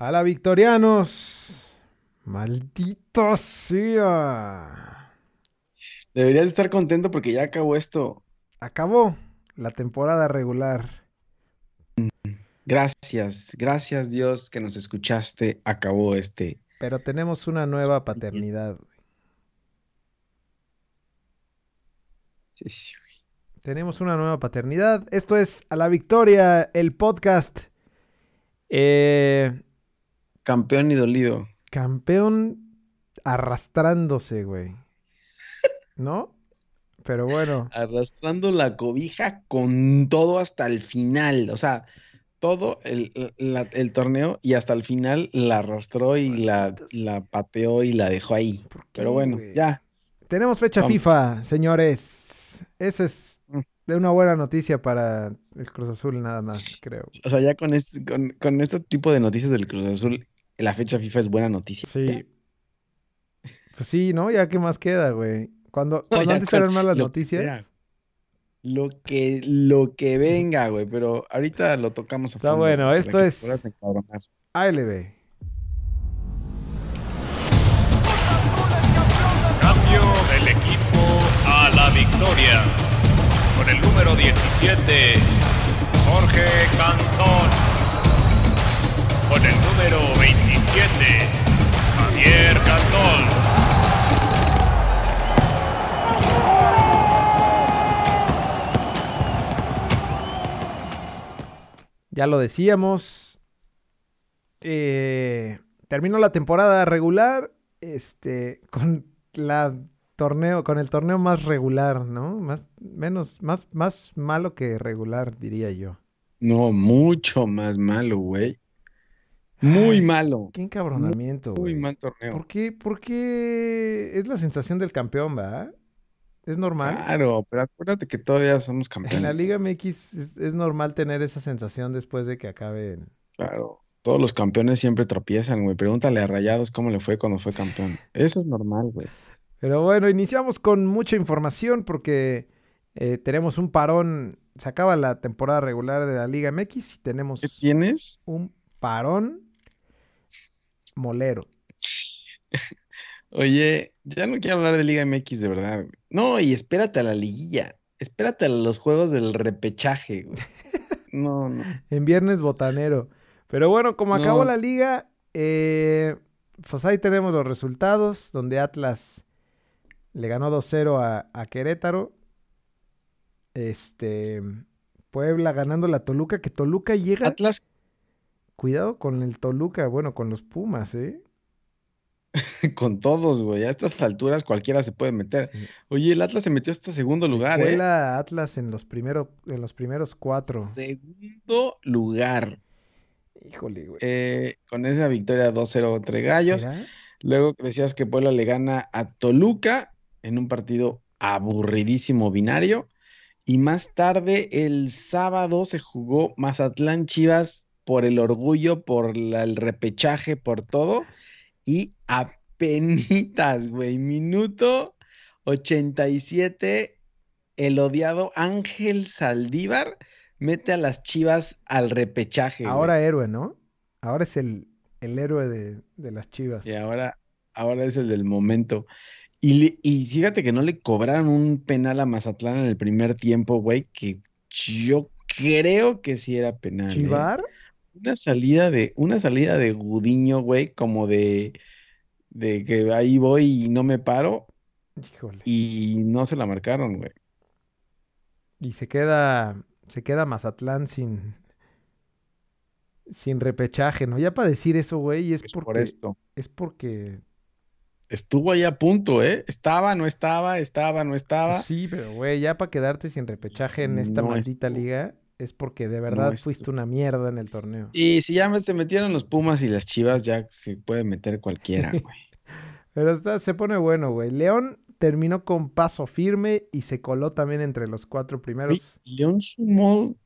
A la Victorianos. Maldito sea. Deberías estar contento porque ya acabó esto. Acabó la temporada regular. Gracias, gracias Dios que nos escuchaste. Acabó este. Pero tenemos una nueva paternidad. Sí, sí, güey. Tenemos una nueva paternidad. Esto es A la Victoria, el podcast. Eh, Campeón y dolido. campeón arrastrándose, güey. ¿No? Pero bueno, Arrastrando la cobija con todo hasta el final. O sea, todo el, la- el torneo y hasta el final la arrastró y la, la pateó y la dejó ahí. ¿por qué, Pero bueno, güey? ya. Tenemos fecha Vamos. FIFA, señores. Esa es Mm. de una buena noticia para el Cruz Azul, nada más, creo. O sea, ya con este, con, con este tipo de noticias del Cruz Azul, la fecha FIFA es buena noticia. Sí. Pues sí, ¿no? Ya qué más queda, güey. Cuando, No, cuando antes eran malas lo que noticias. Lo que, lo que venga, güey, pero ahorita lo tocamos a Está fondo, bueno, esto es-. ALB. Cambio del equipo a la victoria. Con el número 17, Jorge Cantón. Con el número 27, Javier Cantón. Ya lo decíamos. Eh, terminó la temporada regular. Este. Con la torneo. Con el torneo más regular, ¿no? Más. Menos. Más, más malo que regular, diría yo. No, mucho más malo, güey. Muy malo. Qué encabronamiento, Muy mal torneo. ¿Por qué? ¿Por qué? Es la sensación del campeón, ¿va? ¿Es normal? Claro, pero acuérdate que todavía somos En la campeones. Liga MX es, es normal tener esa sensación después de que acaben. Claro, todos los campeones siempre tropiezan, güey. Pregúntale a Rayados cómo le fue cuando fue campeón. Eso es normal, güey. Pero bueno, iniciamos con mucha información porque eh, tenemos un parón. Se acaba la temporada regular de la Liga MX y tenemos ¿Qué tienes? un parón molero. Oye, ya no quiero hablar de Liga MX de verdad, güey. No, y espérate a la liguilla. Espérate a los juegos del repechaje, güey. No, no. En viernes botanero. Pero bueno, como acabó la liga, eh, pues ahí tenemos los resultados, donde Atlas le ganó 2-0 a, a Querétaro. Este, Puebla ganando la Toluca, que Toluca llega, Atlas, cuidado con el Toluca, bueno, con los Pumas, ¿eh? con todos, güey. A estas alturas cualquiera se puede meter. Sí. Oye, el Atlas se metió hasta segundo Se lugar, ¿eh? Atlas en los, primero, en los primeros cuatro. Segundo lugar. Híjole, güey. Eh, con esa victoria 2-0 entre Gallos. ¿Será? Luego decías que Puebla le gana a Toluca en un partido aburridísimo binario. Y más tarde, el sábado, se jugó Mazatlán Chivas por el orgullo, por la- el repechaje, por todo. Y apenitas, güey. Minuto 87, el odiado Ángel Saldívar mete a las Chivas al repechaje, güey. Ahora héroe, ¿no? Ahora es el, el héroe de, de las Chivas. Y ahora, ahora es el del momento. Y, fíjate que no le cobraron un penal a Mazatlán en el primer tiempo, güey, que yo creo que sí era penal. ¿eh? Una salida de, una salida de Gudiño, güey, como de, de que ahí voy y no me paro, Híjole. y no se la marcaron, güey. Y se queda, se queda Mazatlán sin, sin repechaje, ¿no? Ya para decir eso, güey, es por porque, esto. es porque, Estuvo ahí a punto, ¿eh? Estaba, no estaba, estaba, no estaba. sí, pero güey, ya para quedarte sin repechaje en esta No maldita estuvo. liga es porque de verdad fuiste una mierda en el torneo. Y si ya se metieron los Pumas y las Chivas, ya se puede meter cualquiera, güey. Pero está, se pone bueno, güey. León terminó con paso firme y se coló también entre los cuatro primeros. León sumó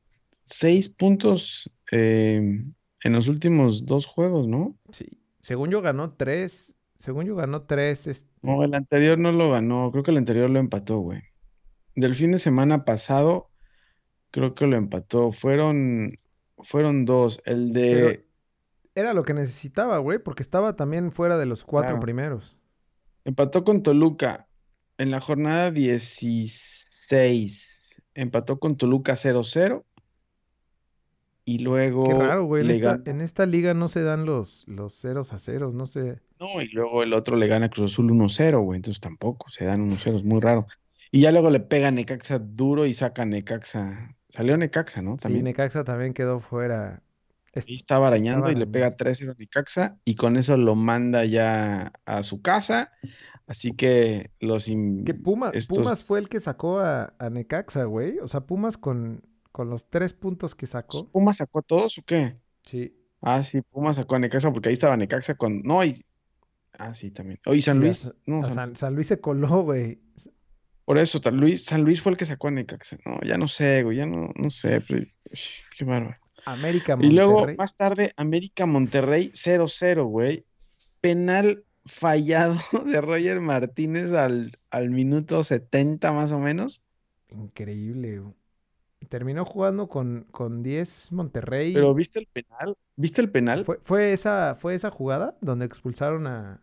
seis puntos eh, en los últimos dos juegos, ¿no? Sí. Según yo ganó tres, según yo ganó tres, este, No, el anterior no lo ganó, creo que el anterior lo empató, güey. Del fin de semana pasado, creo que lo empató. Fueron, fueron dos. El Pero de era lo que necesitaba, güey, porque estaba también fuera de los cuatro Claro. primeros. Empató con Toluca en la jornada 16. Empató con Toluca 0-0. Y luego Qué raro, güey. En esta, ganó- en esta liga no se dan los, los ceros a ceros, no sé. No, y luego el otro le gana a Cruz Azul 1-0, güey. Entonces tampoco, se dan 1-0, es muy raro. Y ya luego le pega a Necaxa duro y saca a Necaxa. Salió Necaxa, ¿no? Sí, También. Necaxa también quedó fuera. Ahí estaba arañando y le pega 3-0 a Necaxa y con eso lo manda ya a su casa. Así que los Que Puma, Pumas fue el que sacó a, a Necaxa, güey. O sea, Pumas con, con los tres puntos que sacó. ¿Pumas sacó a todos o qué? Sí. Ah, sí, Pumas sacó a Necaxa porque ahí estaba Necaxa con. No, y. Ah, sí, también. Oye, San Y a Luis. No, a San- San, San Luis se coló, güey. Por eso, San Luis, San Luis fue el que sacó a Necaxa. No, ya no sé, güey, ya no, no sé. pero- Qué bárbaro. América Y luego, Monterrey. más tarde, América Monterrey 0-0, güey. Penal fallado de Roger Martínez al, al minuto 70 más o menos. Increíble, güey. Terminó jugando con, con 10 Monterrey. Pero ¿viste el penal? ¿Viste el penal? ¿Fue, fue esa, ¿Fue esa jugada donde expulsaron a...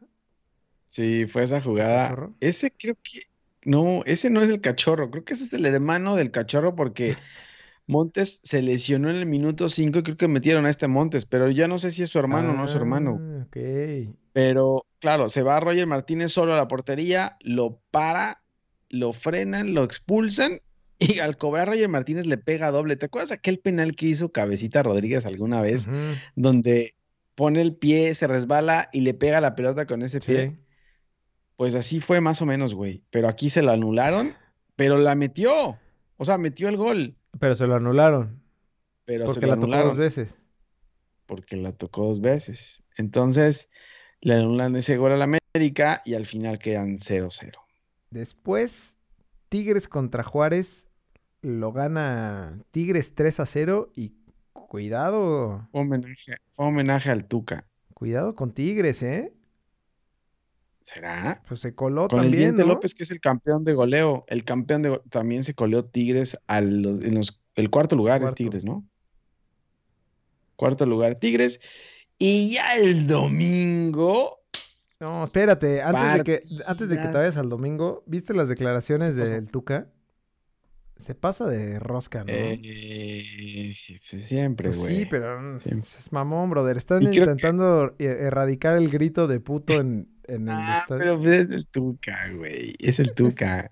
Sí, fue esa jugada. Ese creo que. No, ese no es el cachorro. Creo que ese es el hermano del cachorro porque Montes se lesionó en el minuto 5 y creo que metieron a este Montes, pero ya no sé si es su hermano o no es su hermano. Ah, ok. Pero claro, se va Roger Martínez solo a la portería, lo para, lo frenan, lo expulsan y al cobrar Roger Martínez le pega doble. ¿Te acuerdas aquel penal que hizo Cabecita Rodríguez alguna vez? Donde pone el pie, se resbala y le pega la pelota con ese pie. Pues así fue más o menos, güey. Pero aquí se la anularon, pero la metió. O sea, metió el gol, Pero se lo anularon. pero se Porque la la tocó dos veces. porque la tocó dos veces. Entonces, le anulan ese gol al América y al final quedan 0-0. Después, Tigres contra Juárez. Lo gana Tigres 3 a 0. Y cuidado, homenaje, homenaje al Tuca. cuidado con Tigres, ¿eh? ¿Será? Pues se coló Con el también, Diente ¿no? López, que es el campeón de goleo. El campeón de también se coleó Tigres a los- en los, el cuarto lugar es. Tigres, ¿no? Cuarto lugar Tigres. Y ya el domingo, No, espérate, antes de que, antes de que te vayas al domingo, ¿viste las declaraciones del Tuca? Se pasa de rosca, ¿no? eh, sí, pues siempre, Pues güey. sí, pero Siempre. es mamón, brother. Están que- intentando e- erradicar el grito de puto en, en el Ah, estadio. pero pues es el Tuca, güey. Es el Tuca.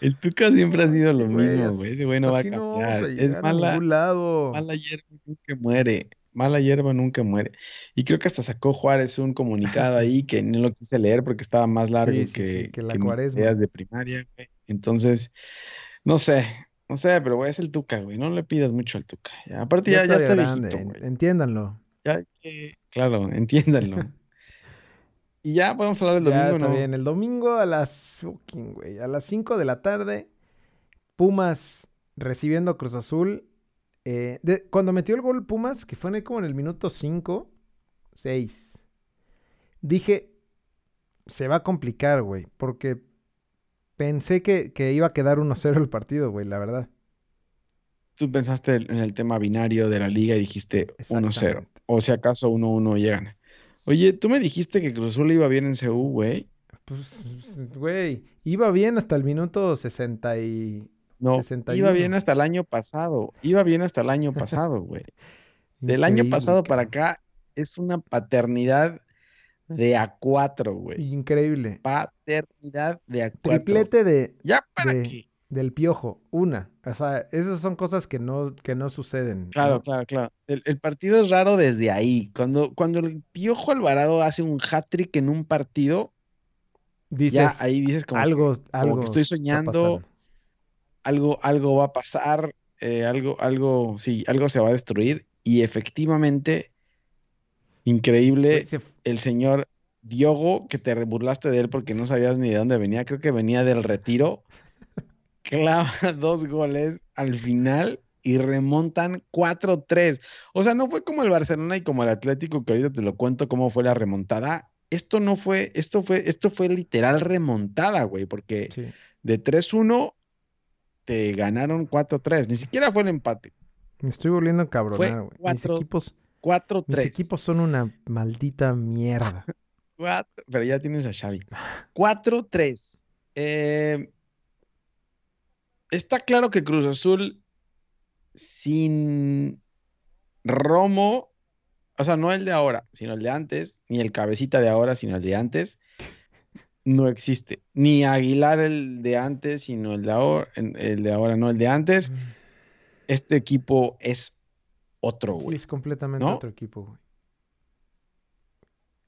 El Tuca siempre ha sido lo mismo, güey. Ese güey no va a Así no a cambiar. Es mala, lado. mala hierba nunca muere. Mala hierba nunca muere. Y creo que hasta sacó Juárez un comunicado Sí. ahí que no lo quise leer porque estaba más largo Sí, sí, sí, que, que la que cuaresma. ideas de primaria, güey. Entonces, no sé, no sé, pero güey, es el Tuca, güey. No le pidas mucho al Tuca. Ya, Aparte ya, ya está está grande, viejito, en- güey. entiéndanlo. Ya que- claro, entiéndanlo. Y ya podemos hablar del Ya domingo, está ¿no? bien. El domingo a las fucking, güey, a las 5 de la tarde, Pumas recibiendo a Cruz Azul. Eh, de- cuando metió el gol Pumas, que fue en el- como en el minuto 5, 6, dije, se va a complicar, güey, porque pensé que, que iba a quedar 1-0 el partido, güey, la verdad. Tú pensaste en el tema binario de la liga y dijiste 1-0. Exactamente. O si acaso 1-1 llegan. Oye, tú me dijiste que Cruz Azul iba bien en CU, güey. Pues, güey, iba bien hasta el minuto 60 y... No, iba 61. bien hasta el año pasado. Iba bien hasta el año pasado, güey. Del año pasado para acá es una paternidad de A4, güey. Increíble. Paternidad de A4. Triplete de, ¿Ya para de- qué? Del piojo, una. O sea, esas son cosas que no, que no suceden. Claro, ¿no? claro, claro. El, el partido es raro desde ahí. Cuando, cuando el Piojo Alvarado hace un hat-trick en un partido, Dices, ya ahí dices como que- algo, como algo que estoy soñando, algo, algo va a pasar, eh, algo, algo, sí, algo se va a destruir. Y efectivamente, increíble, se f- el señor Diogo, que te burlaste de él porque no sabías ni de dónde venía, creo que venía del retiro, clava dos goles al final y remontan 4-3. O sea, no fue como el Barcelona y como el Atlético, que ahorita te lo cuento cómo fue la remontada. Esto no fue, esto fue, esto fue literal remontada, güey, porque sí. de 3-1 te ganaron 4-3. Ni siquiera fue el empate. Me estoy volviendo a cabronar, güey. Mis equipos 4-3. Mis equipos son una maldita mierda. Cuatro- pero ya tienes a Xavi. 4-3. Eh, está claro que Cruz Azul sin Romo, o sea, no el de ahora, sino el de antes, ni el cabecita de ahora, sino el de antes, no existe. Ni Aguilar el de antes, sino el de ahora, el de ahora, no el de antes. Este equipo es otro, Sí, güey. es completamente ¿No? otro equipo, güey.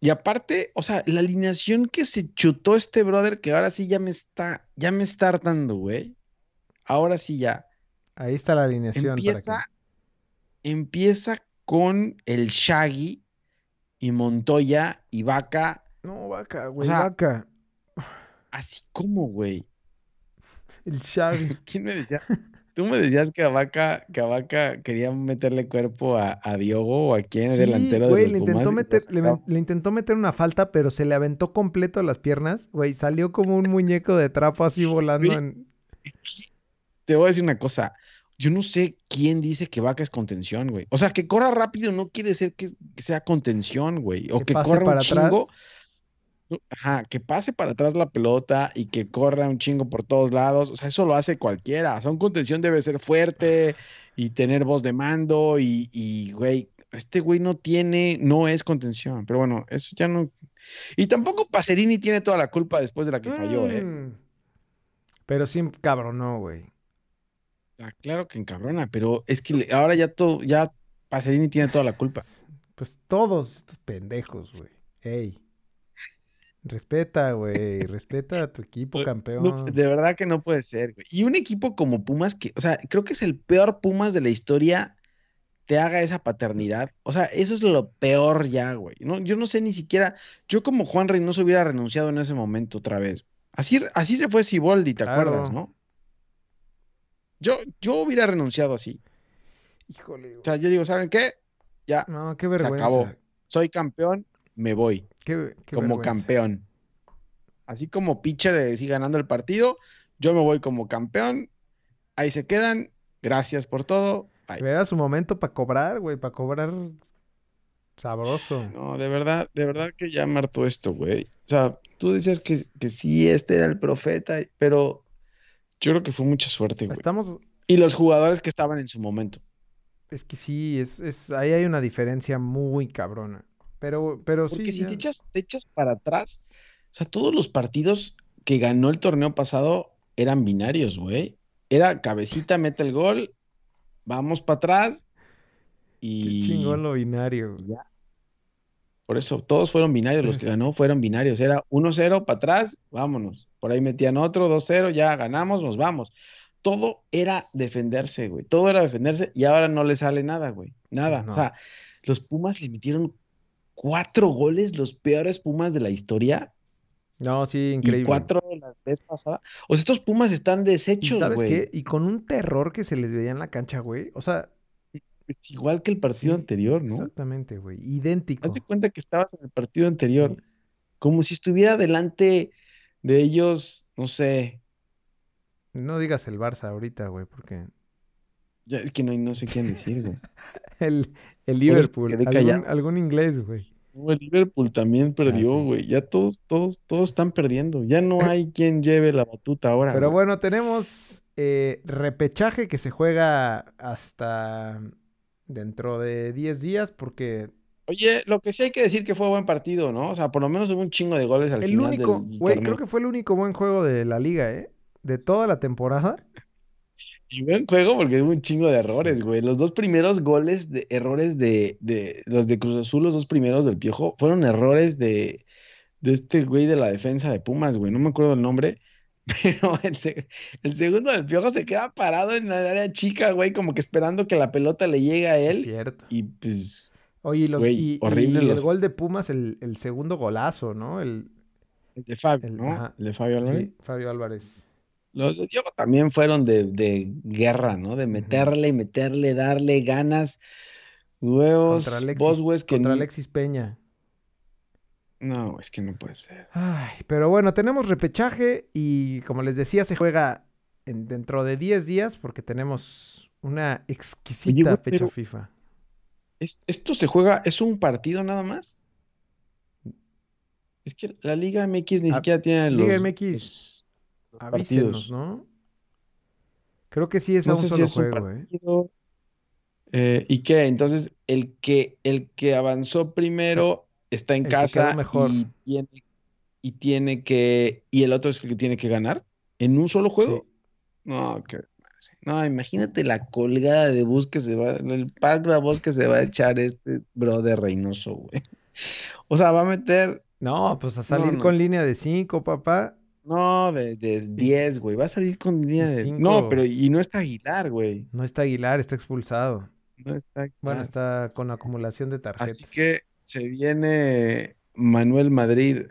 Y aparte, o sea, la alineación que se chutó este brother, que ahora sí ya me está, ya me está hartando, güey. Ahora sí ya. Ahí está la alineación. para Empieza, empieza con el Shaggy y Montoya y Vaca, No, vaca, güey, sea, vaca. así como, güey. El Xavi. ¿Quién me decía? Tú me decías que a Vaca, que a Vaca quería meterle cuerpo a, a Diogo o a quién, Sí, delantero güey, de le los intentó, Pumas, y meter, le, le intentó meter una falta, pero se le aventó completo a las piernas. Güey, salió como un muñeco de trapo así volando Güey, en... Es que te voy a decir una cosa. Yo no sé quién dice que Vaca es contención, güey. O sea, que corra rápido no quiere decir que, que sea contención, güey. O Que corra para un chingo. atrás. Ajá, que pase para atrás la pelota y que corra un chingo por todos lados. O sea, eso lo hace cualquiera. Son contención debe ser fuerte y tener voz de mando y, y, güey, este güey no tiene, no es contención. Pero bueno, eso ya no. Y tampoco Pacerini tiene toda la culpa después de la que falló, ¿eh? Mm. Pero sí, cabrón, no, güey. Ah, claro que encabrona, pero es que ahora ya todo, ya Pacerini tiene toda la culpa. Pues todos estos pendejos, güey. Ey. Respeta, güey. Respeta a tu equipo No, campeón. de verdad que no puede ser, güey. Y un equipo como Pumas, que, o sea, creo que es el peor Pumas de la historia, te haga esa paternidad. O sea, eso es lo peor ya, güey. No, yo no sé ni siquiera, yo como Juan Reynoso hubiera renunciado en ese momento otra vez. Así, así se fue Siboldi, ¿te acuerdas, no? Yo, yo hubiera renunciado así. Híjole, güey. O sea, yo digo, ¿saben qué? Ya, No, qué se vergüenza. acabó. Soy campeón, me voy. Qué, qué como vergüenza. campeón. Así como pitcher de sigue ganando el partido, yo me voy como campeón. Ahí se quedan. Gracias por todo. Bye. Era su momento para cobrar, güey. Para cobrar sabroso. No, de verdad, de verdad que ya me hartó esto, güey. O sea, tú decías que, que sí, este era el profeta, pero yo creo que fue mucha suerte, güey. Estamos... Y los jugadores que estaban en su momento. Es que sí, es, es, ahí hay una diferencia muy cabrona. Pero, pero sí, Porque si ya- te echas, te echas para atrás, o sea, todos los partidos que ganó el torneo pasado eran binarios, güey. Era cabecita, mete el gol, vamos para atrás Qué y chingón lo binario. güey. ya. Por eso, todos fueron binarios, los que ganó fueron binarios. Era 1-0 para atrás, vámonos. Por ahí metían otro, 2-0, ya ganamos, nos vamos. Todo era defenderse, güey. Todo era defenderse y ahora no le sale nada, güey. Nada. Pues no. O sea, los Pumas le metieron cuatro goles, los peores Pumas de la historia, No, sí, y increíble. cuatro la vez pasada. O sea, estos Pumas están ¿Y deshechos, sabes güey. qué? Y con un terror que se les veía en la cancha, güey. O sea, Es igual que el partido sí, anterior, ¿no? Exactamente, güey. Idéntico. Haz de cuenta que estabas en el partido anterior. Sí. como si estuviera delante de ellos, no sé, No digas el Barça ahorita, güey, porque ya es que no, no sé quién decir, güey. el, el Liverpool, algún, algún inglés, güey. No, El Liverpool también perdió, Ah, sí. güey. Ya todos, todos, todos están perdiendo. Ya no hay quien lleve la batuta ahora, Pero bueno, tenemos eh, repechaje que se juega hasta dentro de 10 días porque Oye, lo que sí hay que decir que fue buen partido, ¿no? O sea, por lo menos hubo un chingo de goles al el final único, güey, creo que fue el único buen juego de la liga, ¿eh? De toda la temporada. Y buen juego porque hubo un chingo de errores, güey. Los dos primeros goles de errores de, de los de Cruz Azul, los dos primeros del Piojo, fueron errores de, de este güey de la defensa de Pumas, güey. No me acuerdo el nombre. Pero el, se- el segundo del Piojo se queda parado en el área chica, güey, como que esperando que la pelota le llegue a él. cierto. Y pues, Oye, y, los, Güey, y, horrible y el gol de Pumas, el, el segundo golazo, ¿no? El, el de Fabio, ¿no? ajá. El de Fabio Álvarez. sí, Fabio Álvarez. Los de Diogo también fueron de, de guerra, ¿no? De meterle, meterle, darle ganas, huevos, Contra Alexis, que contra Alexis Peña. No, es que no puede ser. Ay, pero bueno, tenemos repechaje y como les decía, se juega en- dentro de 10 días porque tenemos una exquisita fecha FIFA. ¿Es- ¿Esto se juega, es un partido nada más? Es que la Liga MX ni Ah, siquiera tiene Liga los, MX, los- los Avísenos, partidos. ¿no? Creo que sí es a No un sé si solo es un juego, ¿eh? partido. Eh, ¿y qué? Entonces, el que, el que avanzó primero está en El casa mejor. y tiene, y tiene que, y el otro es el que tiene que ganar en un solo juego. No, qué. No, imagínate la colgada de bus que se va, el pack de bus que se va a echar este brother Reynoso, güey. O sea, va a meter, No, pues a salir no. con línea de 5, papá. no, de, de 10, güey. Va a salir con línea de. cinco. No, pero y no está Aguilar, güey. No está Aguilar, está expulsado. No está Bueno, está con acumulación de tarjetas. Así que se viene Manuel Madrid.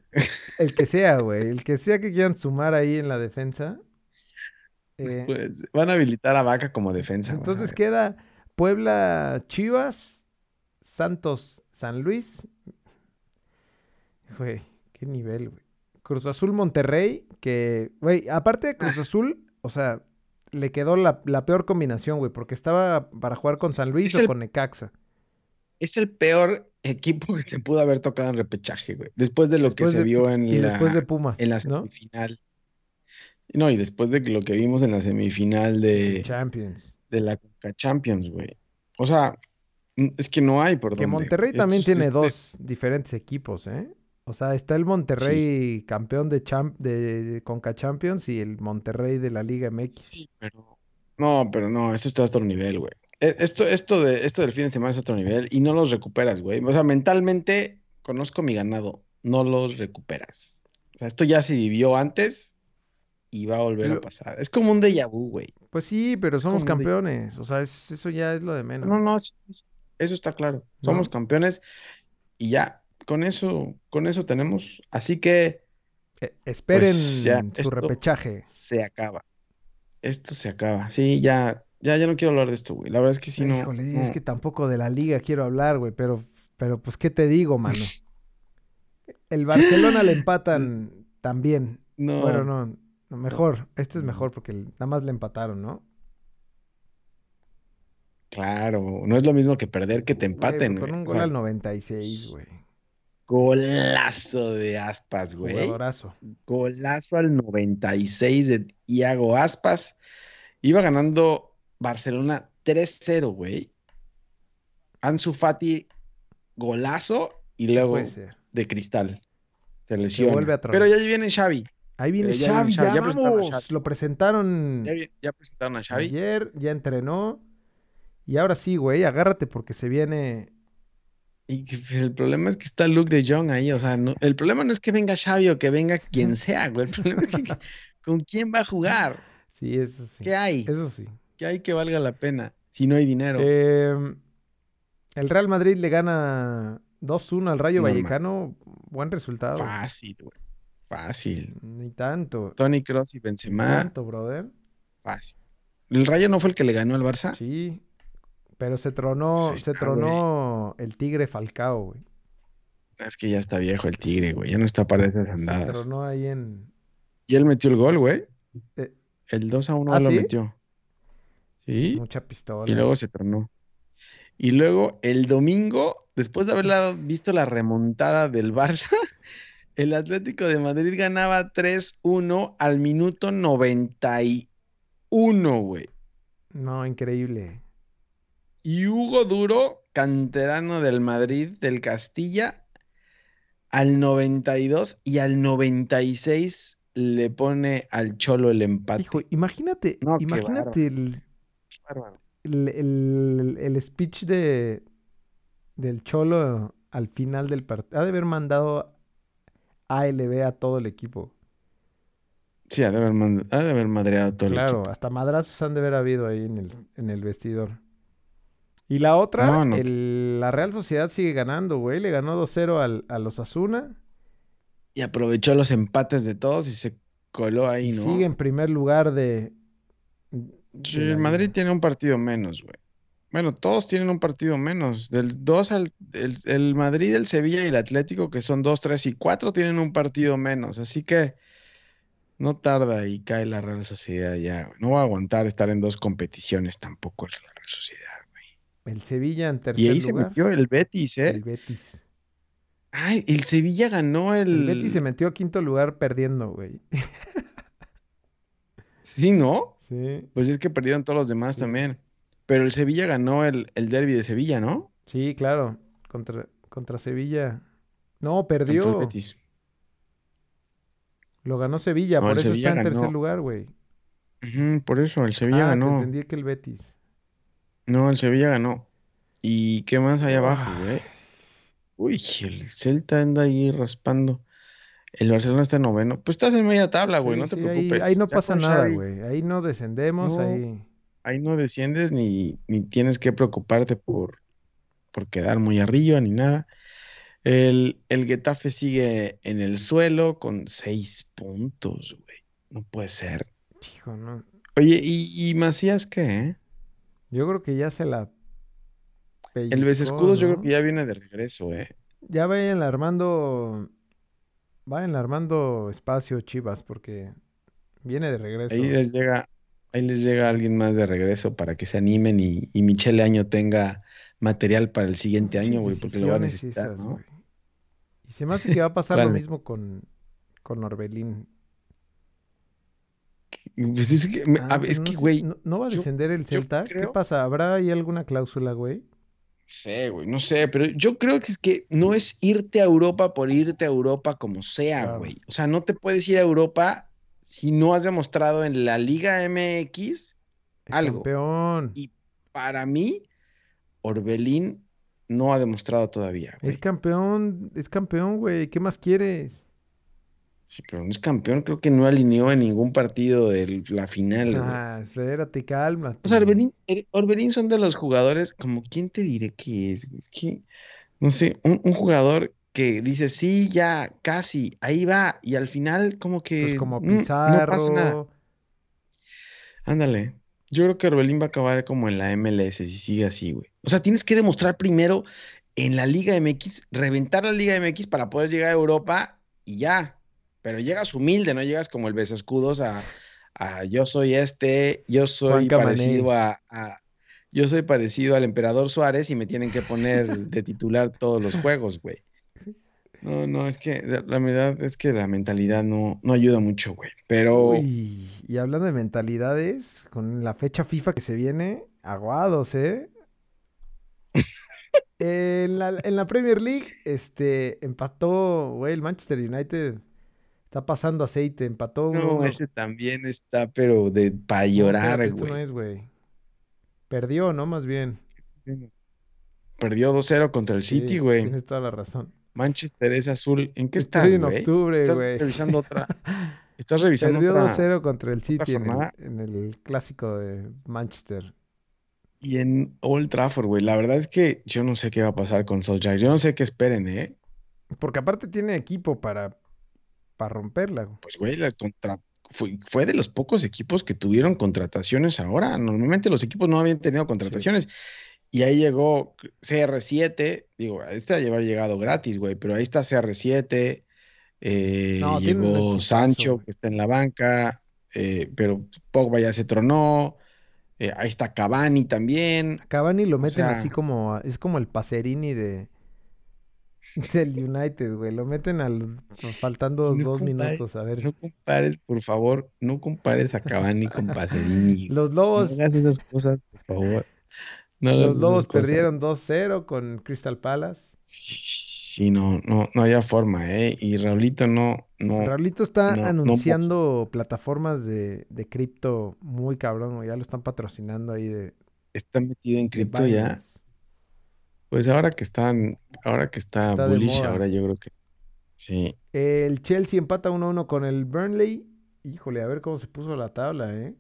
El que sea, güey. El que sea que quieran sumar ahí en la defensa. Eh, Pues van a habilitar a Vaca como defensa. entonces queda Puebla Chivas, Santos San Luis. Güey, qué nivel, güey. Cruz Azul Monterrey, que, güey, aparte de Cruz Azul, o sea, le quedó la, la peor combinación, güey, porque estaba para jugar con San Luis Es o el- con Necaxa. Es el peor equipo que te pudo haber tocado en repechaje, güey. Después de lo que se vio en Y la, después de Pumas, en la semifinal. No, y después de lo que vimos en la semifinal de, Champions. de la Conca Champions, güey. O sea, es que no hay por Que dónde. Monterrey también es- tiene este- dos diferentes equipos, ¿eh? O sea, está el Monterrey campeón de, champ de, de Conca Champions y el Monterrey de la Liga MX. Sí, pero. No, pero no, esto está a otro nivel, güey. E- Esto, esto, de, esto del fin de semana es otro nivel y no los recuperas, güey. O sea, mentalmente conozco mi ganado, no los recuperas. O sea, esto ya se vivió antes y va a volver a Lo- pasar. Es como un déjà vu, güey. Pues sí, pero Es somos campeones. O sea, es- eso ya es lo de menos. No, no, sí, sí. Eso está claro. Somos ¿No? campeones y ya, con eso, con eso tenemos. Así que Eh, esperen Pues ya, su repechaje. se acaba. Esto se acaba. Sí, ya, ya, ya no quiero hablar de esto, güey. La verdad es que sí, no. Híjole, no. es que tampoco de la liga quiero hablar, güey, pero, pero pues, ¿qué te digo, mano? El Barcelona le empatan también. No. Bueno, no, no, mejor. Este es mejor porque el- nada más le empataron, ¿no? Claro, no es lo mismo que perder que te Güey, empaten, Con güey. un O gol sea, al 96, güey. golazo de Aspas, güey. Jugadorazo. Golazo al 96 de Iago Aspas. Iba ganando Barcelona 3-0, güey. Ansu Fati, golazo y luego de cristal. Se lesiona. vuelve a Pero ya viene Xavi. Ahí viene Pero ya Xavi, Xavi, ya presentaron. Xavi. Lo presentaron Ya, presentaron a Xavi. ayer, ya entrenó. Y ahora sí, güey, agárrate porque se viene. Y el problema es que está Luke de Jong ahí. O sea, no- el problema no es que venga Xavi o que venga quien sea, güey. El problema es que con quién va a jugar. Sí, eso sí. ¿Qué hay? Eso sí. ¿Qué hay que valga la pena? Si no hay dinero. Eh, el Real Madrid le gana 2-1 al Rayo. Vallecano. Buen resultado. Fácil, güey. Fácil. Ni tanto. Tony Cross y Ni Benzema, tanto, brother. fácil. ¿El Rayo no fue el que le ganó al Barça? Sí. Pero se tronó, se tronó el Tigre Falcao, güey. Es que ya está viejo el Tigre, güey. Ya no está para esas Se andadas. tronó ahí en. Y él metió el gol, güey. Eh, El 2 a 1 ¿Ah, lo sí? metió. Sí. Mucha pistola. Y luego se tronó. Y luego el domingo, después de haberla visto la remontada del Barça, el Atlético de Madrid ganaba 3-1 al minuto 91, güey. No, increíble. Y Hugo Duro, canterano del Madrid, del Castilla, al 92 y al 96 le pone al Cholo el empate. Hijo, imagínate, No, imagínate el. El, el- el speech de del Cholo al final del partido. Ha de haber mandado ALB a todo el equipo. Sí, ha de haber, mand- ha de haber madreado todo el Claro, equipo. hasta madrazos han de haber habido ahí en el, en el vestidor. Y la otra, No, no. el- la Real Sociedad sigue ganando, güey. Le ganó 2-0 al, a los Asuna. Y aprovechó los empates de todos y se coló ahí, Y ¿no? sigue en primer lugar de... Sí, el Madrid tiene un partido menos, güey. Bueno, todos tienen un partido menos. Del 2 al el, el Madrid, el Sevilla y el Atlético, que son 2, 3 y 4, tienen un partido menos. Así que no tarda y cae la Real Sociedad ya. güey. No va a aguantar estar en dos competiciones tampoco la Real Sociedad, güey. El Sevilla en tercer Y ahí lugar. se metió el Betis, ¿eh? El Betis. Ay, el Sevilla ganó el... El Betis se metió a quinto lugar perdiendo, güey. Sí, ¿no? Sí. Pues es que perdieron todos los demás también. Pero el Sevilla ganó el, el derby de Sevilla, ¿no? Sí, claro. Contra, contra Sevilla. No, Contra el perdió. Betis. Lo ganó Sevilla, No, por eso Sevilla está en tercer lugar, güey. Por eso, el Sevilla Ah, ganó. entendí que el Betis. No, el Sevilla ganó. ¿Y qué más hay abajo, Ay. güey? Uy, el Celta anda ahí raspando. El Barcelona está en noveno. Pues estás en media tabla, güey, Sí, no te sí, preocupes. Ahí, no Ya pasa nada, güey. Ahí no descendemos, No. ahí. Ahí no desciendes ni, ni tienes que preocuparte por, por quedar muy arriba ni nada. El, el Getafe sigue en el suelo con seis puntos, güey. No puede ser. Hijo, no. Oye, ¿y, y Macías qué, eh? Yo creo que ya se la El Besescudos yo creo que ya viene de regreso, eh. Ya vayan armando. Vayan armando espacio, Chivas, porque viene de regreso. Ahí les llega, ahí les llega alguien más de regreso para que se animen y, y Michele Año tenga material para el siguiente año, güey, porque lo va a necesitar, esas, ¿no? güey. Y se me hace que va a pasar lo mismo con, con Orbelín. Pues es que, Ah, a es no que, güey, ¿no, no va a yo- descender el Celta? ¿Qué pasa? ¿Habrá ahí alguna cláusula, güey? Sé, güey, no sé, pero yo creo que es que no es irte a Europa por irte a Europa como sea, Claro. güey. O sea, no te puedes ir a Europa si no has demostrado en la Liga MX. Es Algo. campeón. Y para mí, Orbelín no ha demostrado todavía, güey. Es campeón, es campeón, güey. ¿Qué más quieres? Sí, pero no es campeón, creo que no alineó en ningún partido de la final, güey. Ah, espérate, cálmate. O sea, Orbelín, Er- Orbelín son de los jugadores, como, ¿quién te diré que es? Es que, no sé, un, un jugador que dice, sí, ya, casi, ahí va, y al final como que Pues como mm, no pasa nada. Pizarro. Ándale. Yo creo que Orbelín va a acabar como en la MLS si sigue así, güey. O sea, tienes que demostrar primero en la Liga MX, reventar la Liga MX para poder llegar a Europa y ya. Pero llegas humilde, no llegas como el besescudos a, a yo soy este, yo soy parecido a, a- yo soy parecido al emperador Suárez y me tienen que poner de titular todos los juegos, güey. No, no, es que la, la verdad es que la mentalidad no, no ayuda mucho, güey. Pero Uy, y hablando de mentalidades, con la fecha FIFA que se viene, aguados, ¿eh? En la, en la Premier League, este, empató, güey, el Manchester United está pasando aceite, empató no, uno. ese también está, pero de para No, llorar, este no güey. es, güey. Perdió, ¿no? Más bien. Perdió 2-0 contra el City, güey. Tienes toda la razón. Manchester es azul. ¿En qué Estoy estás, en güey? octubre, Estás güey. revisando otra. Estás revisando Perdió otra. 2-0 contra el City en el, en el clásico de Manchester. Y en Old Trafford, güey. La verdad es que yo no sé qué va a pasar con Solskjaer. Yo no sé qué esperen, ¿eh? Porque aparte tiene equipo para, para romperla. Pues, güey, la contra... fue, fue de los pocos equipos que tuvieron contrataciones ahora. Normalmente los equipos no habían tenido contrataciones. Y ahí llegó CR7. Digo, este haber llegado gratis, güey. Pero ahí está CR7. eh, No, llegó Sancho, que está en la banca. eh, pero Pogba ya se tronó. eh, ahí está Cavani también. Cavani lo O meten así como, es como el Pacerini de del United, güey. Lo meten al faltando No dos compares, minutos. A ver, No compares, por favor, no compares a Cavani con Pacerini. los No Lobos, hagas esas cosas, por favor. No los Lobos perdieron 2-0 con Crystal Palace. Sí, no, no, no había forma, ¿eh? Y Raulito no, no. Raulito está no, no anunciando plataformas de, de cripto muy cabrón. Ya lo están patrocinando ahí de, está metido en cripto ya. Binance. Pues ahora que están, ahora que está, Está bullish, ahora yo creo que sí. El Chelsea empata 1-1 con el Burnley. Híjole, a ver cómo se puso la tabla, ¿eh?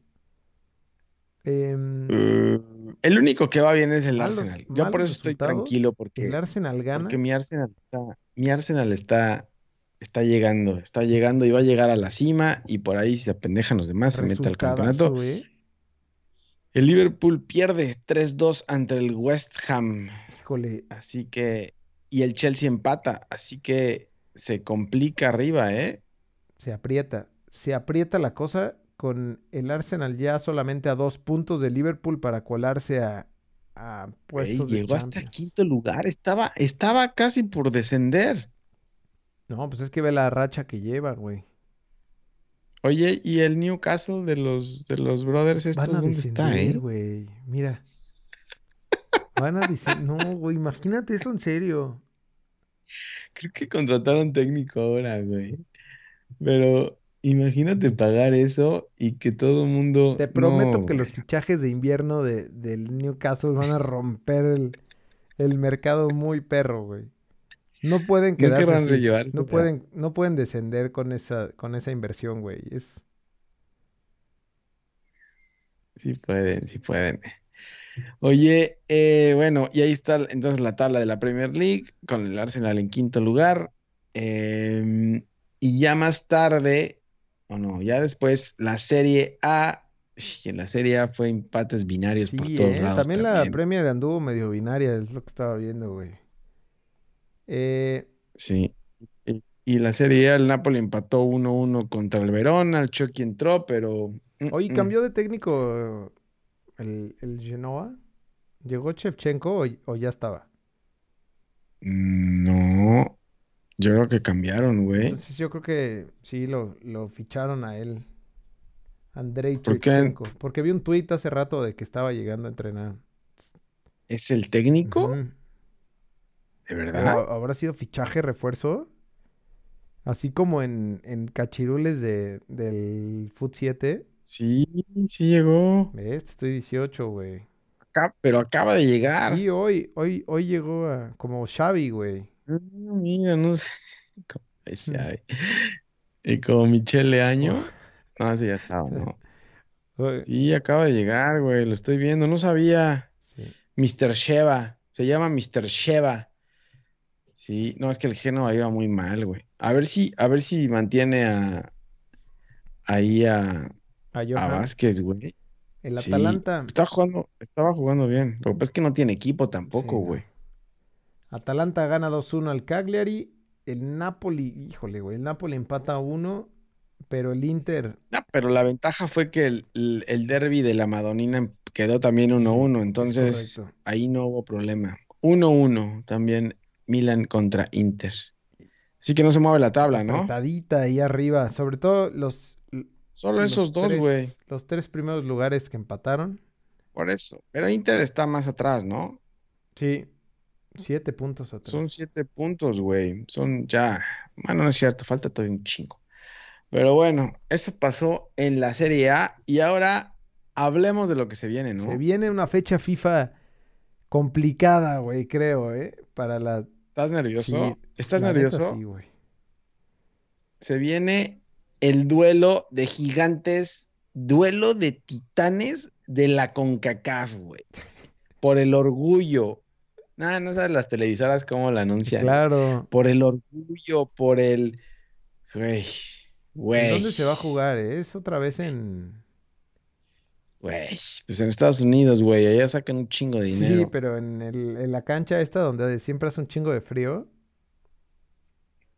Em, Eh, el único que va bien es el Malos- Arsenal. Yo por eso estoy tranquilo porque, el Arsenal gana. porque mi Arsenal está, mi Arsenal está, está llegando, está llegando y va a llegar a la cima y por ahí si se apendejan los demás se mete al campeonato. ¿eh? El Liverpool pierde 3-2 ante el West Ham. Híjole, Así que, y el Chelsea empata, así que se complica arriba, ¿eh? se aprieta. Se aprieta la cosa con el Arsenal ya solamente a dos puntos de Liverpool para colarse a, a puestos de llegó hasta quinto lugar. Estaba, estaba casi por descender. No, pues es que ve la racha que lleva, güey. Oye, ¿y el Newcastle de los, de los brothers estos Van a dónde está, eh? güey. Mira. Van a descender. No, güey, imagínate eso en serio. Creo que contrataron técnico ahora, güey. Pero imagínate pagar eso y que todo el mundo. Te prometo No, que los fichajes de invierno de, del Newcastle van a romper el, el mercado muy perro, güey. No pueden quedarse querrán así. No pueden, no pueden descender con esa, con esa inversión, güey. Es, Sí pueden, sí pueden. Oye, eh, bueno, y ahí está entonces la tabla de la Premier League con el Arsenal en quinto lugar. Em, y ya más tarde, o no, ya después la Serie A. En la Serie A fue empates binarios por todos ¿eh? lados También la también. Premier anduvo medio binaria, es lo que estaba viendo, güey. Eh, Sí. Y, y la Serie A, el Napoli empató 1-1 contra el Verona, el Chucky entró, pero... mm, Oye, mm. ¿cambió de técnico el, el Genoa? ¿Llegó Shevchenko o, o ya estaba? Mm, No, yo creo que cambiaron, güey. Entonces yo creo que sí lo, lo ficharon a él. Andrei ¿Por qué? Shevchenko. Porque vi un tuit hace rato de que estaba llegando a entrenar. ¿Es el técnico? ¿De ¿O verdad? ha- ¿Habrá sido fichaje refuerzo? Así como en, en cachirules de, del Foot 7. Sí, sí llegó. ¿Ves? Estoy 18, güey. Acá- pero acaba de llegar. Y hoy, hoy, hoy llegó a, como Xavi, güey. Ah, Mira, no sé. Como Mm. Xavi. Y como Michele Año. No, ese ya estaba, ¿no? Oye, Sí, acaba de llegar, güey. Lo estoy viendo. No sabía. sí. Mr. Sheva. Se llama Mr. Sheva. Sí, no, es que el Genoa iba muy mal, güey. A ver si, a ver si mantiene a ahí a, A a Johan. Vázquez, güey. El Sí. Atalanta. Estaba jugando, estaba jugando bien. Lo que pasa es que no tiene equipo tampoco, Sí, no. güey. Atalanta gana 2-1 al Cagliari. El Napoli, híjole, güey. El Napoli empata 1, pero el Inter. Ah, pero la ventaja fue que el, el, el derbi de la Madonina quedó también 1-1, es entonces ahí no hubo problema. 1-1 también Milan contra Inter. Así que no se mueve la tabla, ¿no? Apretadita ahí arriba. Sobre todo los. Solo los esos dos, güey. Los tres primeros lugares que empataron. Por eso. Pero Inter está más atrás, ¿no? Sí. Siete puntos atrás. Son siete puntos, güey. Son ya. Bueno, no es cierto, falta todavía un chingo. Pero bueno, eso pasó en la Serie A y ahora hablemos de lo que se viene, ¿no? Se viene una fecha FIFA complicada, güey, creo, ¿eh? Para la. ¿Estás nervioso? Sí, ¿Estás la neta nervioso? sí, güey. Se viene el duelo de gigantes, duelo de titanes de la CONCACAF, güey. Por el orgullo. Nada, no sabes las televisoras cómo la anuncian. Claro. Por el orgullo, por el. Güey. ¿En Güey. dónde se va a jugar? eh? Es otra vez en. Güey. Pues en Estados Unidos, güey. Allá sacan un chingo de Sí, dinero. pero en, el- en la cancha esta donde siempre hace un chingo de frío.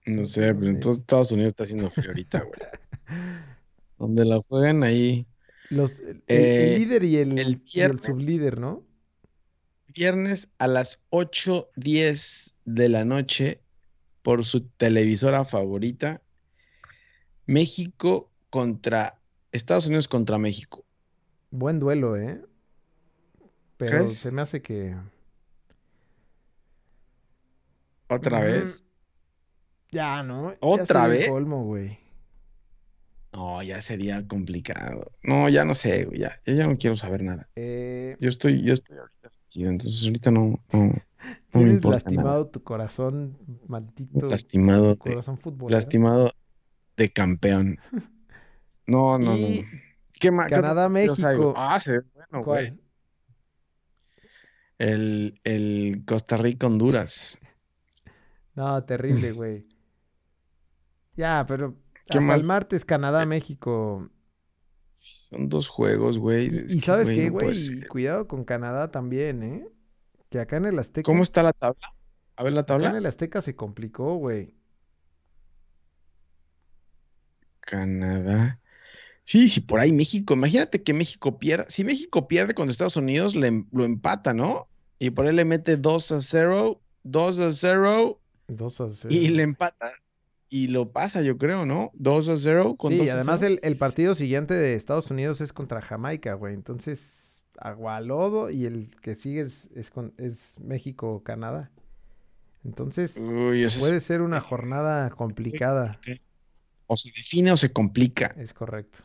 No sé, pero en todo Estados Unidos está haciendo frío ahorita, güey. Donde la juegan ahí. Los, el, el Eh, líder y el, el y el viernes. sublíder, ¿no? Viernes a las 8:10 de la noche por su televisora favorita. México contra Estados Unidos contra México. Buen duelo, ¿eh? Pero ¿Crees? se me hace que. ¿Otra Mm, vez? Ya, ¿no? Ya ¿Otra el vez? colmo, güey. No, ya sería complicado. No, ya no sé, güey, ya, yo ya no quiero saber nada. Eh, Yo estoy, yo estoy ahorita sentido, entonces ahorita no, no, no me tienes importa lastimado tu corazón, maldito. nada. Lastimado, tu de- corazón futbolero. lastimado de campeón. No, no, no. ¿Qué más? ¿Qué Canadá, salgo? México. Ah, se ve bueno, güey. ¿Cuál? El, el Costa Rica, Honduras. No, terrible, güey. Ya, pero ¿Qué hasta el martes Canadá, México. Son dos juegos, güey. Y, Es y que, ¿sabes qué, güey? Cuidado con Canadá también, ¿eh? Que acá en el Azteca. ¿Cómo está la tabla? A ver la acá en tabla. el Azteca se complicó, güey. Canadá. Sí, sí, por ahí México, imagínate que México pierda, si México pierde contra Estados Unidos, le, lo empata, ¿no? Y por ahí le mete 2 a 0, 2 a 0 2 a 0. y le empata y lo pasa, yo creo, ¿no? 2 a 0 con Sí, 2 y además 0. el, el partido siguiente de Estados Unidos es contra Jamaica, güey. Entonces, agualodo y el que sigue es, es, con- es México-Canadá. Entonces, Uy, eso es- puede ser una jornada complicada. o se define o se complica. Es correcto.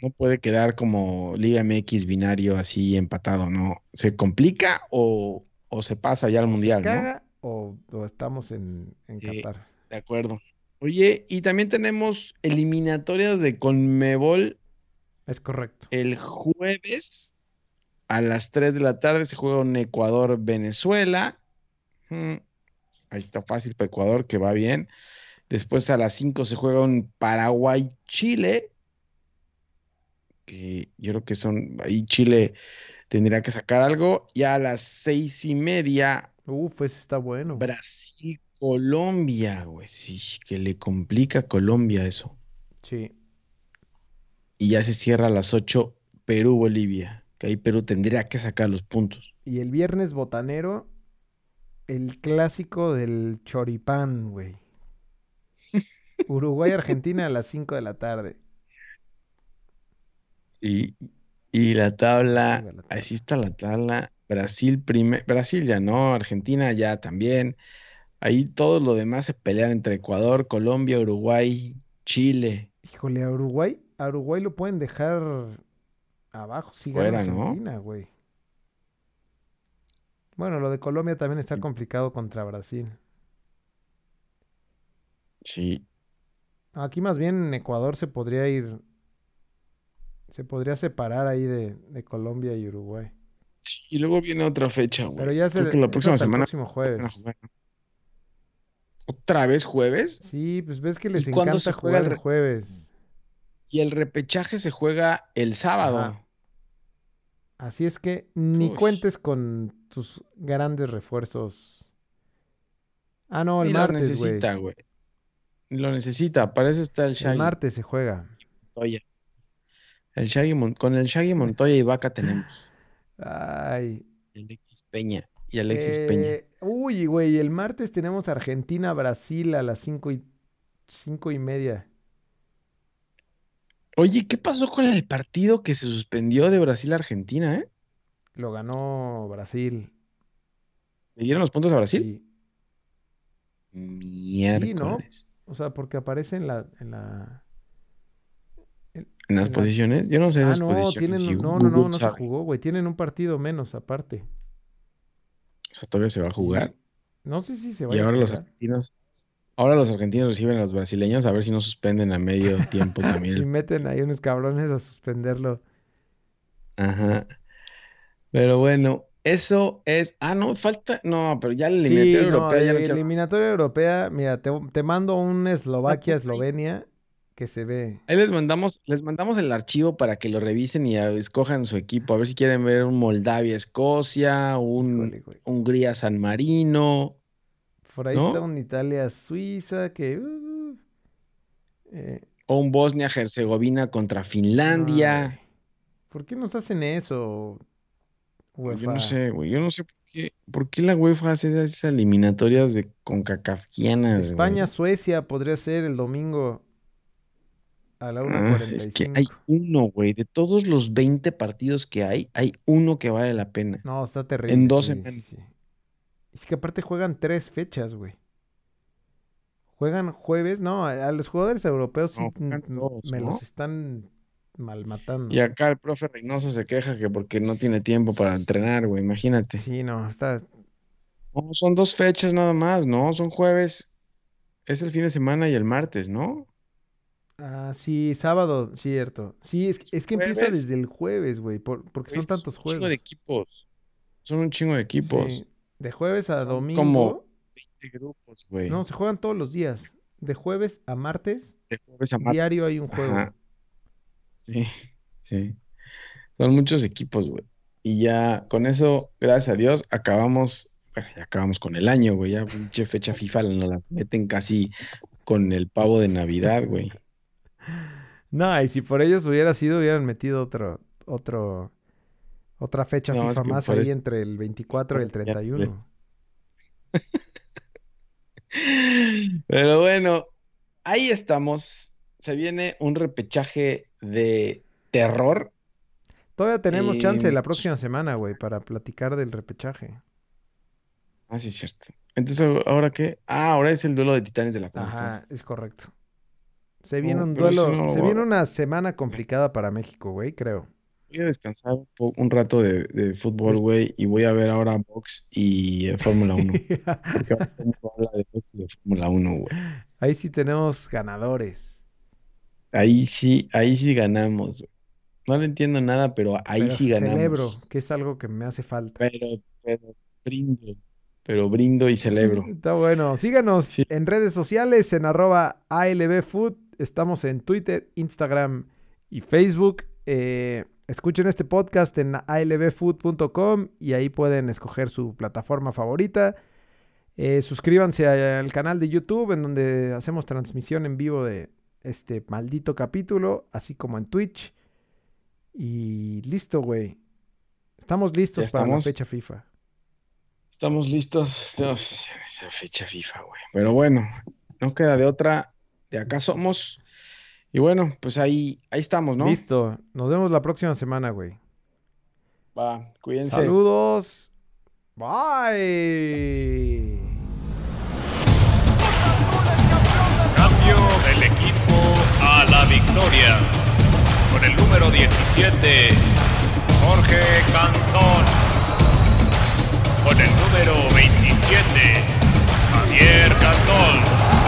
No puede quedar como Liga MX binario así empatado, ¿no? Se complica o, o se pasa ya al O se mundial, ¿no? caga o, o estamos en, en. Qatar. De acuerdo. Oye, y también tenemos eliminatorias de Conmebol Es correcto. el jueves a las 3 de la tarde se juega un Ecuador-Venezuela. Mm, Ahí está fácil para Ecuador, que va bien. Después a las 5 se juega un Paraguay-Chile. Que yo creo que son. Ahí Chile tendría que sacar algo. Y a las seis y media, Uf, ese está bueno. Brasil-Colombia, güey. Sí, que le complica a Colombia eso. Sí. Y ya se cierra a las 8 Perú-Bolivia. Que ahí Perú tendría que sacar los puntos. Y el viernes botanero, el clásico del choripán, güey. Uruguay-Argentina a las 5 de la tarde. Y, y la tabla, la tabla. así está la tabla. Brasil primer, Brasil ya no, Argentina ya también. Ahí todo lo demás se pelean entre Ecuador, Colombia, Uruguay, Chile. Híjole, a Uruguay, a Uruguay lo pueden dejar abajo si gana Fuera, ¿no? Argentina, güey. Bueno, lo de Colombia también está complicado contra Brasil. Sí, Aquí más bien en Ecuador se podría ir, se podría separar ahí de, de Colombia y Uruguay. sí, y luego viene otra fecha, güey. Pero ya se, Creo que la próxima hasta el semana próximo jueves. ¿Otra vez jueves? Sí, pues ves que les ¿Y cuándo encanta se juega jugar el el jueves. Y el repechaje se juega el sábado. Ajá. Así es que ni cuentes con tus grandes refuerzos. Ah, no, el Ni lo martes, güey. necesita, güey. Lo necesita, para eso está el El Shaggy martes se juega. Montoya. El Shaggy Mon- con el Shaggy Montoya y Vaca tenemos. Ay. Alexis Peña. Y Alexis Peña. eh, uy, güey, el martes tenemos Argentina-Brasil a las cinco y, cinco y media. Oye, ¿qué pasó con el partido que se suspendió de Brasil a Argentina, eh? Lo ganó Brasil. ¿Le dieron los puntos a Brasil? Sí. Miércoles. O sea, porque aparece en la, en la... En las en la- posiciones. Yo no sé Ah, las no, posiciones. tienen, si no, no, no, Google no se jugó, güey. Tienen un partido menos aparte. Sea, todavía se va a jugar. No sé si se Y vaya a ahora los jugar. argentinos. Ahora los argentinos reciben a los brasileños a ver si no suspenden a medio tiempo también. Si meten ahí unos cabrones a suspenderlo. Ajá. Pero bueno, eso es. Ah, no, falta. No, pero ya la Sí, eliminatoria no, europea ya no quiero. eliminatoria europea, mira, te, te mando un Eslovaquia-Eslovenia que se ve. Ahí les mandamos, les mandamos el archivo para que lo revisen y ah, escojan su equipo. A ver si quieren ver un Moldavia-Escocia, un Híjole, güey. Hungría-San Marino. Por ahí ¿no? está un Italia-Suiza que... uh, eh, O un Bosnia-Herzegovina contra no, Finlandia. ¿Por qué nos hacen eso, Pues Yo no UEFA? sé, güey. Yo no sé por qué, por qué la UEFA hace esas eliminatorias de CONCACAFianas, güey. España-Suecia podría ser el domingo a la Ah, es que hay 1.45. uno, güey. De todos los 20 partidos que hay, hay uno que vale la pena. No, está terrible. En dos sí, semanas. sí, sí. Es que aparte juegan tres fechas, güey. Juegan jueves, no, a los jugadores europeos sí No, todos, me ¿no? los están malmatando. Y acá el profe Reynoso se queja que porque no tiene tiempo para entrenar, güey. Imagínate. Sí, no, está. No, son dos fechas nada más, ¿no? Son jueves. Es el fin de semana y el martes, ¿no? Ah, sí, sábado, cierto. Sí, es, es que empieza desde el jueves, güey, por- porque son tantos un chingo de juegos. equipos. Son un chingo de equipos. Sí, de jueves a Son domingo. como 20 grupos, güey. No, se juegan todos los días. De jueves a martes, De jueves a martes. diario hay un juego. Ajá. Sí, sí. Son muchos equipos, güey. Y ya con eso, gracias a Dios, acabamos, bueno, ya acabamos con el año, güey. Ya pinche fecha FIFA nos las meten casi con el pavo de Navidad, güey. No, y si por ellos hubiera sido, hubieran metido otro, otro, otra fecha No, es FIFA que más ahí entre el 24 y el Ya, 31. pues. Pero bueno, ahí estamos. Se viene un repechaje de terror. Todavía tenemos chance la próxima semana, güey, para platicar del repechaje. Ah, sí, es cierto. Entonces, ¿ahora qué? Ah, ahora es el duelo de titanes de la. Ajá, es correcto. Se viene No, un duelo, no se viene una semana complicada para México, güey, creo. Voy a descansar un rato de, de fútbol, güey, y voy a ver ahora box y eh, Fórmula 1. Porque habla de box y de Fórmula 1, güey. Ahí sí tenemos ganadores. Ahí sí, ahí sí ganamos, güey. No le entiendo nada, pero ahí Pero sí ganamos. celebro, que es algo que me hace falta. Pero, pero brindo, pero brindo y celebro. Está bueno. Síganos Sí. en redes sociales en arroba ALBFood. Estamos en Twitter, Instagram y Facebook. Eh, escuchen este podcast en albfood.com y ahí pueden escoger su plataforma favorita. Eh, suscríbanse al canal de YouTube en donde hacemos transmisión en vivo de este maldito capítulo, así como en Twitch. Y listo, güey. Estamos listos para la fecha FIFA. Estamos listos. Esa fecha FIFA, güey. Pero bueno, no queda de otra de acá somos. Y bueno, pues ahí, ahí estamos, ¿no? Listo. Nos vemos la próxima semana, güey. Va, cuídense. Saludos. Bye. Cambio del equipo a la victoria. Con el número 17, Jorge Cantón. Con el número 27, Javier Cantón.